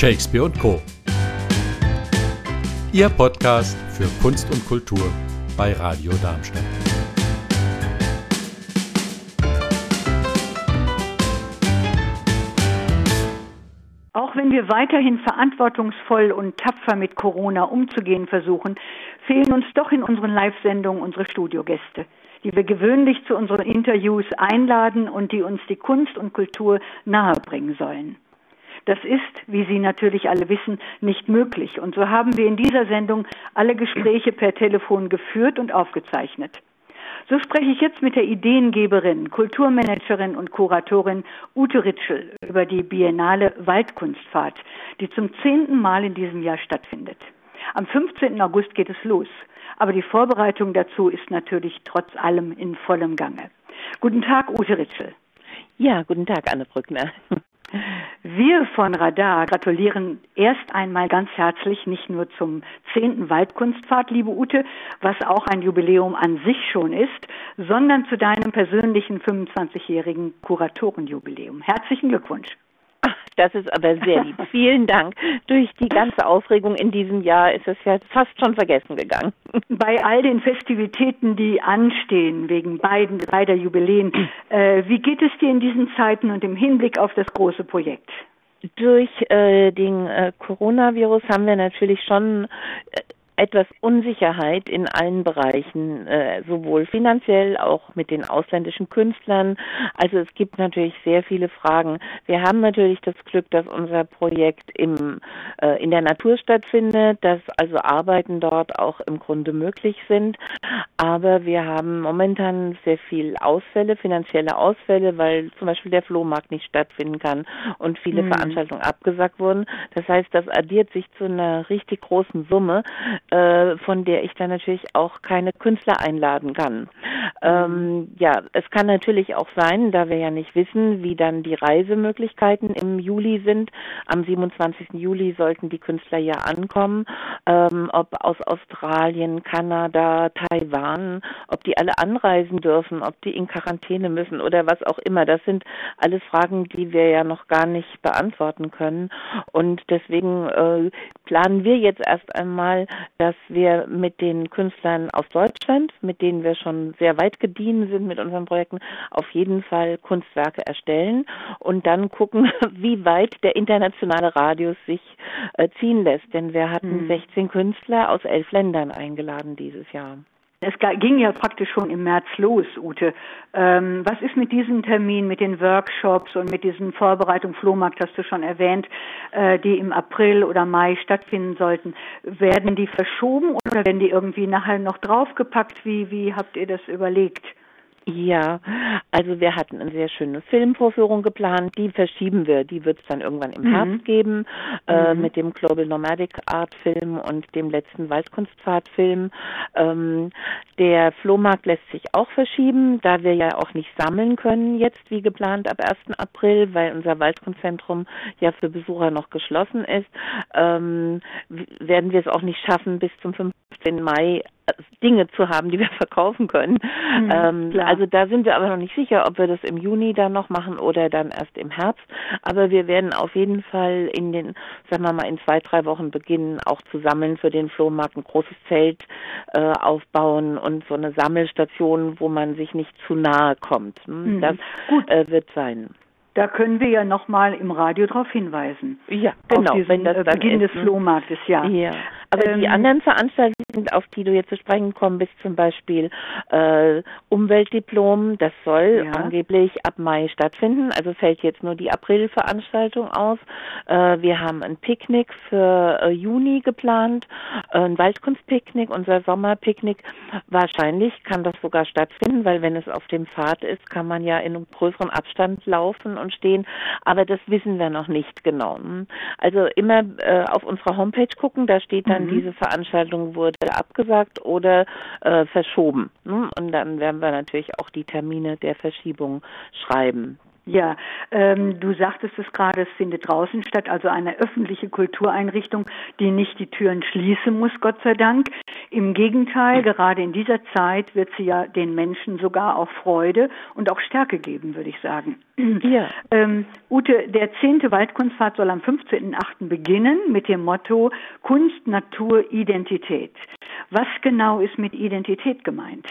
Shakespeare und Co. Ihr Podcast für Kunst und Kultur bei Radio Darmstadt. Auch wenn wir weiterhin verantwortungsvoll und tapfer mit Corona umzugehen versuchen, fehlen uns doch in unseren Live-Sendungen unsere Studiogäste, die wir gewöhnlich zu unseren Interviews einladen und die uns die Kunst und Kultur nahebringen sollen. Das ist, wie Sie natürlich alle wissen, nicht möglich. Und so haben wir in dieser Sendung alle Gespräche per Telefon geführt und aufgezeichnet. So spreche ich jetzt mit der Ideengeberin, Kulturmanagerin und Kuratorin Ute Ritschel über die Biennale Waldkunstfahrt, die zum zehnten Mal in diesem Jahr stattfindet. Am 15. August geht es los. Aber die Vorbereitung dazu ist natürlich trotz allem in vollem Gange. Guten Tag, Ute Ritschel. Ja, guten Tag, Anne Brückner. Wir von Radar gratulieren erst einmal ganz herzlich nicht nur zum zehnten Waldkunstfahrt, liebe Ute, was auch ein Jubiläum an sich schon ist, sondern zu deinem persönlichen 25-jährigen Kuratorenjubiläum. Herzlichen Glückwunsch. Das ist aber sehr lieb. Vielen Dank. Durch die ganze Aufregung in diesem Jahr ist es ja fast schon vergessen gegangen. Bei all den Festivitäten, die anstehen, wegen beiden, beider Jubiläen, äh, wie geht es dir in diesen Zeiten und im Hinblick auf das große Projekt? Durch äh, den äh, Coronavirus haben wir natürlich schon äh, etwas Unsicherheit in allen Bereichen, äh, sowohl finanziell, auch mit den ausländischen Künstlern. Also es gibt natürlich sehr viele Fragen. Wir haben natürlich das Glück, dass unser Projekt im, äh, in der Natur stattfindet, dass also Arbeiten dort auch im Grunde möglich sind. Aber wir haben momentan sehr viel Ausfälle, finanzielle Ausfälle, weil zum Beispiel der Flohmarkt nicht stattfinden kann und viele mhm. Veranstaltungen abgesagt wurden. Das heißt, das addiert sich zu einer richtig großen Summe, äh, von der ich dann natürlich auch keine Künstler einladen kann. Ähm, ja, es kann natürlich auch sein, da wir ja nicht wissen, wie dann die Reisemöglichkeiten im Juli sind. Am 27. Juli sollten die Künstler ja ankommen, ähm, ob aus Australien, Kanada, Taiwan, ob die alle anreisen dürfen, ob die in Quarantäne müssen oder was auch immer. Das sind alles Fragen, die wir ja noch gar nicht beantworten können. Und deswegen äh, planen wir jetzt erst einmal, dass wir mit den Künstlern aus Deutschland, mit denen wir schon sehr weit gediehen sind mit unseren Projekten, auf jeden Fall Kunstwerke erstellen und dann gucken, wie weit der internationale Radius sich äh, ziehen lässt. Denn wir hatten hm. 16 Künstler aus elf Ländern eingeladen dieses Jahr. Es ging ja praktisch schon im März los, Ute. Ähm, was ist mit diesem Termin, mit den Workshops und mit diesen Vorbereitungen, Flohmarkt hast du schon erwähnt, äh, die im April oder Mai stattfinden sollten? Werden die verschoben oder werden die irgendwie nachher noch draufgepackt? Wie, wie habt ihr das überlegt? Ja, also wir hatten eine sehr schöne Filmvorführung geplant, die verschieben wir, die wird es dann irgendwann im mhm. Herbst geben, äh, mhm. mit dem Global Nomadic Art Film und dem letzten Waldkunstpfad Film. Ähm, der Flohmarkt lässt sich auch verschieben, da wir ja auch nicht sammeln können jetzt wie geplant ab 1. April, weil unser Waldkunstzentrum ja für Besucher noch geschlossen ist, ähm, werden wir es auch nicht schaffen, bis zum 15. Mai Dinge zu haben, die wir verkaufen können. Mhm, ähm, also da sind wir aber noch nicht sicher, ob wir das im Juni dann noch machen oder dann erst im Herbst. Aber wir werden auf jeden Fall in den, sagen wir mal, in zwei, drei Wochen beginnen, auch zu sammeln für den Flohmarkt, ein großes Zelt äh, aufbauen und so eine Sammelstation, wo man sich nicht zu nahe kommt. Hm, mhm. Das äh, wird sein. Da können wir ja nochmal im Radio darauf hinweisen. Ja, genau. Diesen, wenn das äh, Beginn des hm. Flohmarktes, ja. ja. Aber ähm, die anderen Veranstaltungen, auf die du jetzt zu sprechen kommen bist, zum Beispiel äh, Umweltdiplom, das soll ja. angeblich ab Mai stattfinden. Also fällt jetzt nur die Aprilveranstaltung aus. Äh, wir haben ein Picknick für äh, Juni geplant, äh, ein Waldkunstpicknick, unser Sommerpicknick. Wahrscheinlich kann das sogar stattfinden, weil wenn es auf dem Pfad ist, kann man ja in einem größeren Abstand laufen und stehen. Aber das wissen wir noch nicht genau. Also immer äh, auf unserer Homepage gucken, da steht dann, mhm. diese Veranstaltung wurde abgesagt oder äh, verschoben. Ne? Und dann werden wir natürlich auch die Termine der Verschiebung schreiben. Ja, ähm, du sagtest es gerade, es findet draußen statt, also eine öffentliche Kultureinrichtung, die nicht die Türen schließen muss, Gott sei Dank. Im Gegenteil, gerade in dieser Zeit wird sie ja den Menschen sogar auch Freude und auch Stärke geben, würde ich sagen. Ja. Ähm, Ute, der zehnte Waldkunstfahrt soll am 15.8. beginnen mit dem Motto Kunst, Natur, Identität. Was genau ist mit Identität gemeint?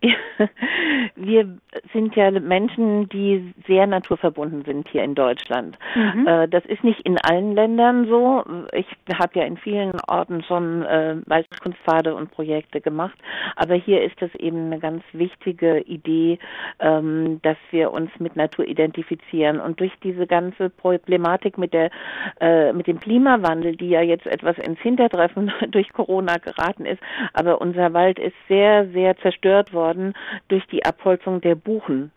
wir sind ja Menschen, die sehr naturverbunden sind hier in Deutschland. Mhm. Äh, das ist nicht in allen Ländern so. Ich habe ja in vielen Orten schon äh, Waldkunstpfade und Projekte gemacht, aber hier ist es eben eine ganz wichtige Idee, ähm, dass wir uns mit Natur identifizieren und durch diese ganze Problematik mit der äh, mit dem Klimawandel, die ja jetzt etwas ins Hintertreffen durch Corona geraten ist, aber unser Wald ist sehr sehr zerstört worden worden durch die Abholzung der Buchen.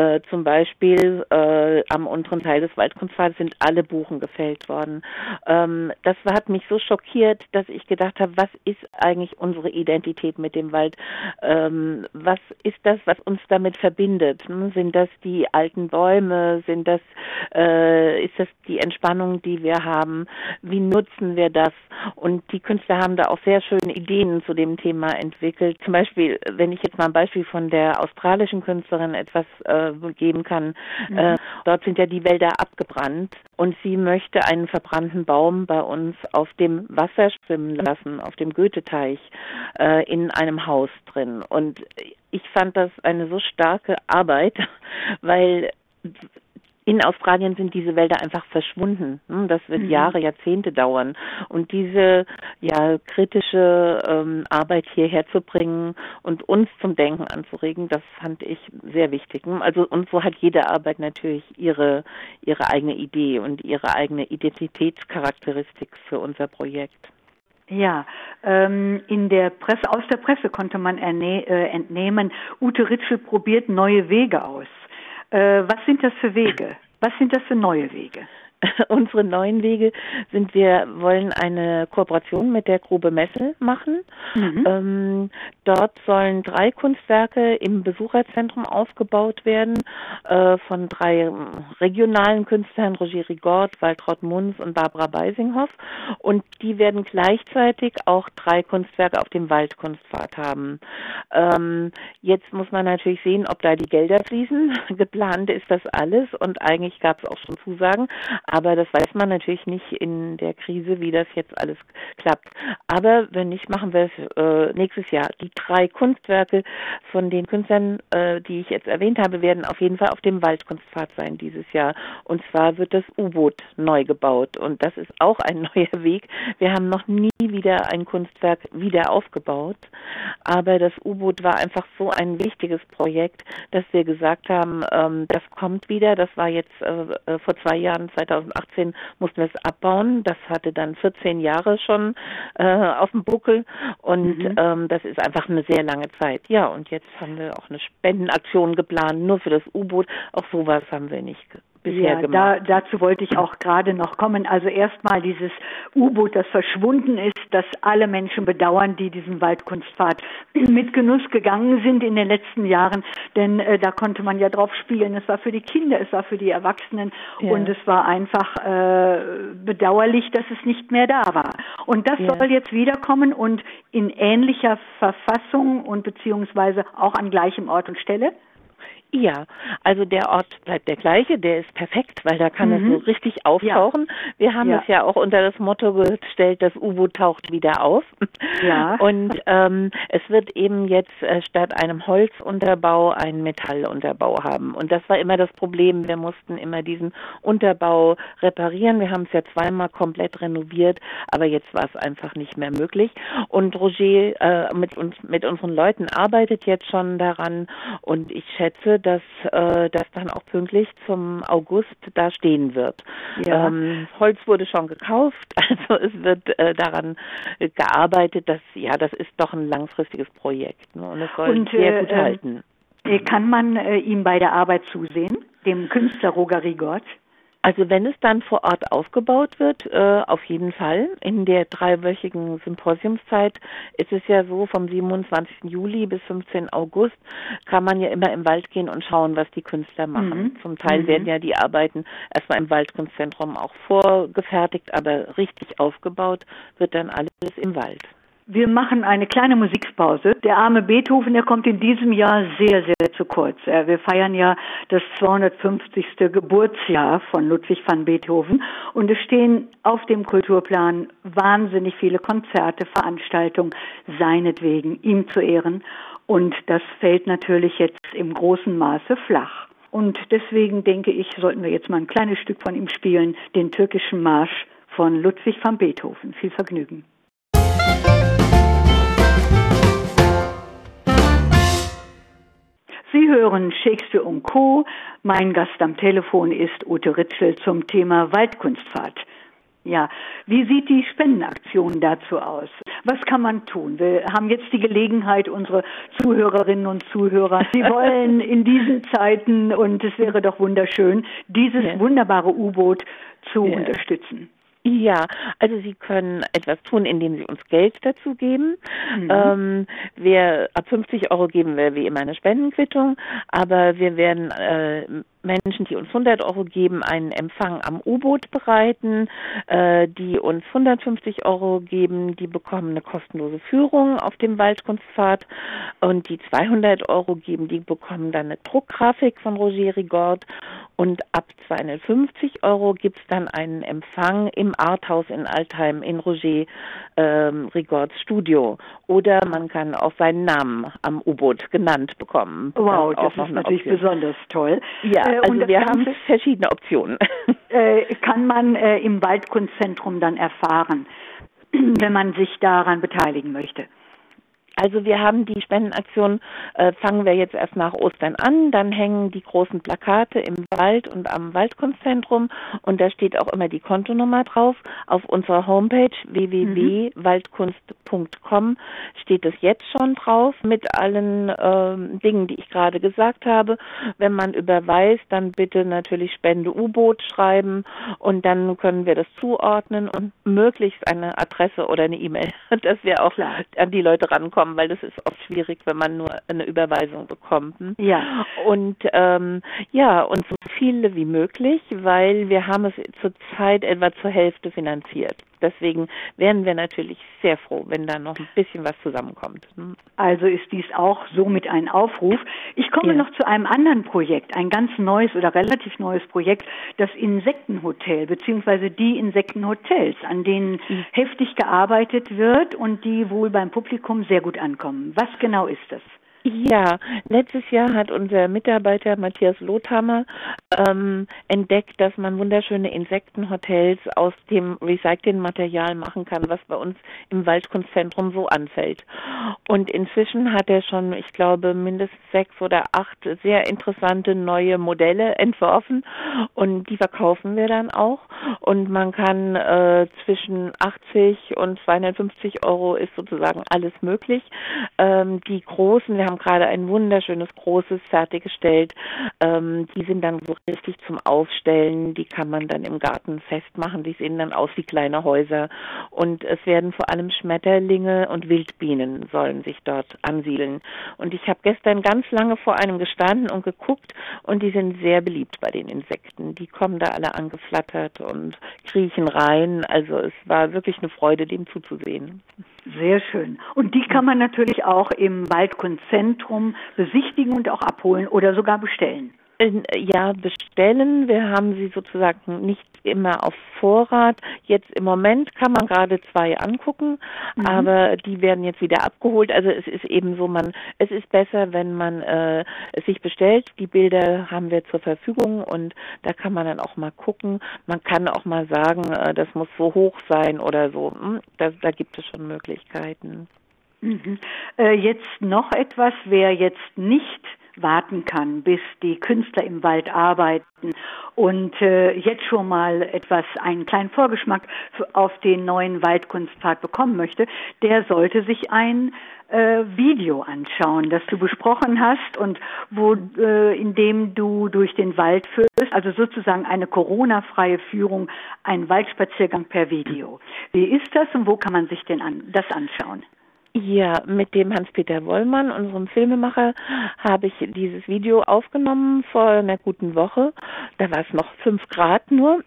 Äh, zum Beispiel äh, am unteren Teil des Waldkunstpfades sind alle Buchen gefällt worden. Ähm, das hat mich so schockiert, dass ich gedacht habe, was ist eigentlich unsere Identität mit dem Wald? Ähm, was ist das, was uns damit verbindet? Hm, sind das die alten Bäume? Sind das, äh, ist das die Entspannung, die wir haben? Wie nutzen wir das? Und die Künstler haben da auch sehr schöne Ideen zu dem Thema entwickelt. Zum Beispiel, wenn ich jetzt mal ein Beispiel von der australischen Künstlerin etwas äh, geben kann. Mhm. Äh, dort sind ja die Wälder abgebrannt und sie möchte einen verbrannten Baum bei uns auf dem Wasser schwimmen lassen, auf dem Goetheteich äh, in einem Haus drin. Und ich fand das eine so starke Arbeit, weil in Australien sind diese Wälder einfach verschwunden. Hm, das wird mhm. Jahre, Jahrzehnte dauern. Und diese ja kritische ähm, Arbeit hierher zu bringen und uns zum Denken anzuregen, das fand ich sehr wichtig. Hm, also und so hat jede Arbeit natürlich ihre ihre eigene Idee und ihre eigene Identitätscharakteristik für unser Projekt. Ja, ähm, in der Presse, aus der Presse konnte man äh, entnehmen, Ute Ritschel probiert neue Wege aus. Äh, was sind das für Wege? Was sind das für neue Wege? unsere neuen Wege sind, wir wollen eine Kooperation mit der Grube Messel machen. Mhm. Ähm, dort sollen drei Kunstwerke im Besucherzentrum aufgebaut werden äh, von drei regionalen Künstlern, Roger Rigord, Waltraud Munz und Barbara Beisinghoff. Und die werden gleichzeitig auch drei Kunstwerke auf dem Waldkunstpfad haben. Ähm, jetzt muss man natürlich sehen, ob da die Gelder fließen. Geplant ist das alles und eigentlich gab es auch schon Zusagen. Aber das weiß man natürlich nicht in der Krise, wie das jetzt alles klappt. Aber wenn nicht, machen wir es äh, nächstes Jahr. Die drei Kunstwerke von den Künstlern, äh, die ich jetzt erwähnt habe, werden auf jeden Fall auf dem Waldkunstpfad sein dieses Jahr. Und zwar wird das U-Boot neu gebaut. Und das ist auch ein neuer Weg. Wir haben noch nie wieder ein Kunstwerk wieder aufgebaut. Aber das U-Boot war einfach so ein wichtiges Projekt, dass wir gesagt haben, ähm, das kommt wieder. Das war jetzt äh, äh vor zwei Jahren, 2000 2018 mussten wir es abbauen. Das hatte dann 14 Jahre schon äh, auf dem Buckel und mhm. ähm, das ist einfach eine sehr lange Zeit. Ja, und jetzt haben wir auch eine Spendenaktion geplant, nur für das U-Boot. Auch sowas haben wir nicht bisher ja, gemacht. Da, dazu wollte ich auch gerade noch kommen. Also erstmal dieses U-Boot, das verschwunden ist, das alle Menschen bedauern, die diesen Waldkunstpfad mit Genuss gegangen sind in den letzten Jahren. Denn äh, da konnte man ja drauf spielen. Es war für die Kinder, es war für die Erwachsenen ja. und es war einfach äh, bedauerlich, dass es nicht mehr da war. Und das ja. soll jetzt wiederkommen und in ähnlicher Verfassung und beziehungsweise auch an gleichem Ort und Stelle. Ja, also der Ort bleibt der gleiche, der ist perfekt, weil da kann mhm. es so richtig auftauchen. Ja. Wir haben ja. es ja auch unter das Motto gestellt, das U-Boot taucht wieder auf. Ja. Und ähm, es wird eben jetzt äh, statt einem Holzunterbau einen Metallunterbau haben. Und das war immer das Problem. Wir mussten immer diesen Unterbau reparieren. Wir haben es ja zweimal komplett renoviert, aber jetzt war es einfach nicht mehr möglich. Und Roger äh, mit uns, mit unseren Leuten arbeitet jetzt schon daran und ich schätze, dass äh, das dann auch pünktlich zum August da stehen wird. Ja. Ähm, Holz wurde schon gekauft, also es wird äh, daran gearbeitet, dass ja, das ist doch ein langfristiges Projekt ne, und es soll und, sehr äh, gut halten. Äh, kann man äh, ihm bei der Arbeit zusehen, dem Künstler Roger Rigott? Also wenn es dann vor Ort aufgebaut wird, äh, auf jeden Fall. In der dreiwöchigen Symposiumszeit ist es ja so, vom 27. Juli bis 15. August kann man ja immer im Wald gehen und schauen, was die Künstler machen. Mhm. Zum Teil mhm. werden ja die Arbeiten erstmal im Waldkunstzentrum auch vorgefertigt, aber richtig aufgebaut wird dann alles im Wald. Wir machen eine kleine Musikpause. Der arme Beethoven, der kommt in diesem Jahr sehr, sehr zu kurz. Wir feiern ja das 250. Geburtsjahr von Ludwig van Beethoven und es stehen auf dem Kulturplan wahnsinnig viele Konzerte, Veranstaltungen seinetwegen, ihm zu ehren. Und das fällt natürlich jetzt im großen Maße flach. Und deswegen denke ich, sollten wir jetzt mal ein kleines Stück von ihm spielen, den türkischen Marsch von Ludwig van Beethoven. Viel Vergnügen. Sie hören Shakespeare und Co. Mein Gast am Telefon ist Ute Ritschel zum Thema Waldkunstfahrt. Ja, wie sieht die Spendenaktion dazu aus? Was kann man tun? Wir haben jetzt die Gelegenheit, unsere Zuhörerinnen und Zuhörer, sie wollen in diesen Zeiten, und es wäre doch wunderschön, dieses ja. wunderbare U-Boot zu ja. unterstützen. Ja, also Sie können etwas tun, indem Sie uns Geld dazu geben. Mhm. Ähm, wir ab 50 Euro geben wir wie immer eine Spendenquittung, aber wir werden äh, Menschen, die uns 100 Euro geben, einen Empfang am U-Boot bereiten. Äh, die uns 150 Euro geben, die bekommen eine kostenlose Führung auf dem Waldkunstpfad. Und die 200 Euro geben, die bekommen dann eine Druckgrafik von Roger Rigord. Und ab 250 Euro gibt's dann einen Empfang im Arthaus in Altheim in Roger ähm, Rigords Studio. Oder man kann auch seinen Namen am U-Boot genannt bekommen. Wow, das, ist natürlich Option. besonders toll. Ja, also wir haben verschiedene Optionen. Äh, kann man äh, im Waldkunstzentrum dann erfahren, wenn man sich daran beteiligen möchte. Also wir haben die Spendenaktion, äh, fangen wir jetzt erst nach Ostern an, dann hängen die großen Plakate im Wald und am Waldkunstzentrum und da steht auch immer die Kontonummer drauf. Auf unserer Homepage www.waldkunst.com steht es jetzt schon drauf mit allen ähm, Dingen, die ich gerade gesagt habe. Wenn man überweist, dann bitte natürlich Spende U-Boot schreiben und dann können wir das zuordnen und möglichst eine Adresse oder eine E-Mail, dass wir auch Klar. an die Leute rankommen bekommen, weil das ist oft schwierig, wenn man nur eine Überweisung bekommt. Ja. Und ähm, ja, und so viele wie möglich, weil wir haben es zurzeit etwa zur Hälfte finanziert. Deswegen wären wir natürlich sehr froh, wenn da noch ein bisschen was zusammenkommt. Hm? Also ist dies auch somit ein Aufruf. Ich komme ja. noch zu einem anderen Projekt, ein ganz neues oder relativ neues Projekt, das Insektenhotel beziehungsweise die Insektenhotels, an denen mhm. heftig gearbeitet wird und die wohl beim Publikum sehr gut ankommen. Was genau ist das? Ja, letztes Jahr hat unser Mitarbeiter Matthias Lothammer ähm, entdeckt, dass man wunderschöne Insektenhotels aus dem recycelten Material machen kann, was bei uns im Waldkunstzentrum so anfällt. Und inzwischen hat er schon, ich glaube, mindestens sechs oder acht sehr interessante neue Modelle entworfen und die verkaufen wir dann auch. Und man kann äh, zwischen 80 und 250 Euro ist sozusagen alles möglich. Ähm, die großen, wir haben gerade ein wunderschönes großes fertiggestellt. Ähm, die sind dann so richtig zum Aufstellen. Die kann man dann im Garten festmachen. Die sehen dann aus wie kleine Häuser. Und es werden vor allem Schmetterlinge und Wildbienen sollen sich dort ansiedeln. Und ich habe gestern ganz lange vor einem gestanden und geguckt und die sind sehr beliebt bei den Insekten. Die kommen da alle angeflattert und kriechen rein. Also es war wirklich eine Freude, dem zuzusehen. Sehr schön. Und die kann man natürlich auch im Waldkunstzentrum besichtigen und auch abholen oder sogar bestellen. Ja, bestellen. Wir haben sie sozusagen nicht immer auf Vorrat. Jetzt im Moment kann man gerade zwei angucken, mhm. aber die werden jetzt wieder abgeholt. Also es ist eben so, man, es ist besser, wenn man äh, es sich bestellt. Die Bilder haben wir zur Verfügung und da kann man dann auch mal gucken. Man kann auch mal sagen, äh, das muss so hoch sein oder so. Hm, da, da gibt es schon Möglichkeiten. Mhm. Äh, jetzt noch etwas, wer jetzt nicht warten kann, bis die Künstler im Wald arbeiten und äh, jetzt schon mal etwas, einen kleinen Vorgeschmack auf den neuen Waldkunstpfad bekommen möchte, der sollte sich ein äh, Video anschauen, das du besprochen hast und wo äh, in dem du durch den Wald führst, also sozusagen eine Corona-freie Führung, ein Waldspaziergang per Video. Wie ist das und wo kann man sich denn an, das anschauen? Ja, mit dem Hans-Peter Wollmann, unserem Filmemacher, habe ich dieses Video aufgenommen vor einer guten Woche. Da war es noch fünf Grad nur,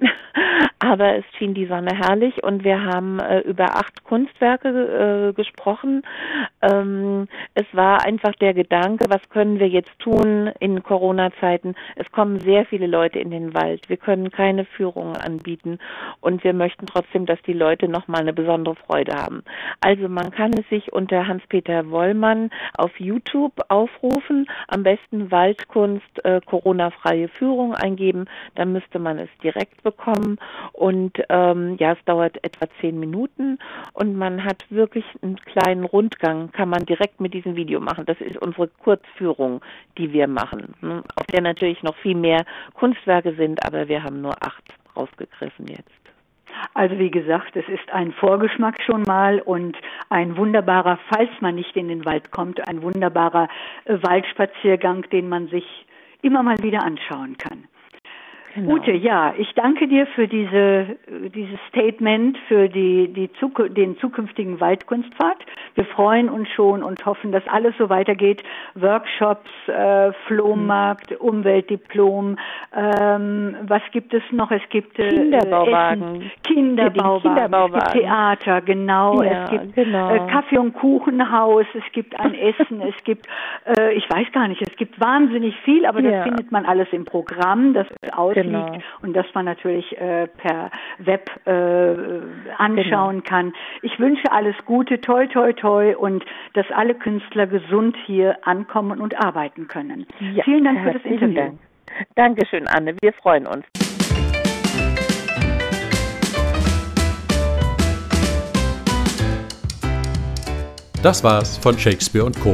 aber es schien die Sonne herrlich und wir haben äh, über acht Kunstwerke äh, gesprochen. Ähm, es war einfach der Gedanke, was können wir jetzt tun in Corona-Zeiten? Es kommen sehr viele Leute in den Wald. Wir können keine Führungen anbieten und wir möchten trotzdem, dass die Leute nochmal eine besondere Freude haben. Also man kann es sich unter Hans-Peter Wollmann auf YouTube aufrufen. Am besten Waldkunst äh, Corona-freie Führung eingeben. Dann müsste man es direkt bekommen. Und ähm, ja, es dauert etwa zehn Minuten und man hat wirklich einen kleinen Rundgang, kann man direkt mit diesem Video machen. Das ist unsere Kurzführung, die wir machen, ne? auf der natürlich noch viel mehr Kunstwerke sind, aber wir haben nur acht rausgegriffen jetzt. Also wie gesagt, es ist ein Vorgeschmack schon mal und ein wunderbarer, falls man nicht in den Wald kommt, ein wunderbarer äh, Waldspaziergang, den man sich immer mal wieder anschauen kann. Genau. Ute, ja, ich danke dir für diese, dieses Statement, für die, die den zukünftigen Waldkunstpfad. Wir freuen uns schon und hoffen, dass alles so weitergeht. Workshops, äh, Flohmarkt, mhm. Umweltdiplom, ähm, was gibt es noch? Es gibt äh, Kinderbauwagen. Essen, Kinderbauwagen, Kinderbauwagen. Es gibt Theater, genau. Ja, es gibt genau. Äh, Kaffee- und Kuchenhaus, es gibt ein Essen, es gibt, äh, ich weiß gar nicht, es gibt wahnsinnig viel, aber ja. das findet man alles im Programm, das aus genau. liegt und das man natürlich äh, per Web äh, anschauen genau. kann. Ich wünsche alles Gute, toi, toi, toi und dass alle Künstler gesund hier ankommen und arbeiten können. Ja, Vielen Dank für das Interview. Dank. Dankeschön, Anne. Wir freuen uns. Das war's von Shakespeare und Co.